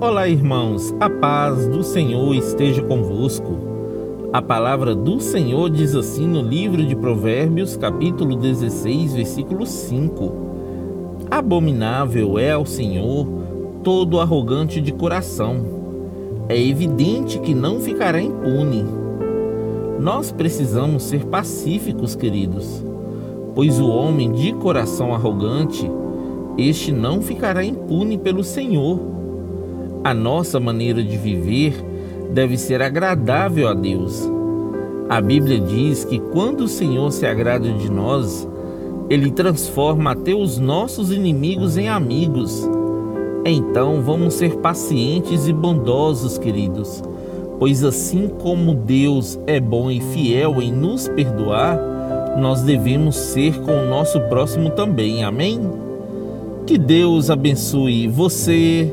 Olá, irmãos, a paz do Senhor esteja convosco. A palavra do Senhor diz assim no livro de Provérbios, capítulo 16, versículo 5: Abominável é ao Senhor todo arrogante de coração. É evidente que não ficará impune. Nós precisamos ser pacíficos, queridos, pois o homem de coração arrogante, este não ficará impune pelo Senhor a nossa maneira de viver deve ser agradável a Deus. A Bíblia diz que quando o Senhor se agrada de nós, ele transforma até os nossos inimigos em amigos. Então vamos ser pacientes e bondosos, queridos, pois assim como Deus é bom e fiel em nos perdoar, nós devemos ser com o nosso próximo também. Amém? Que Deus abençoe você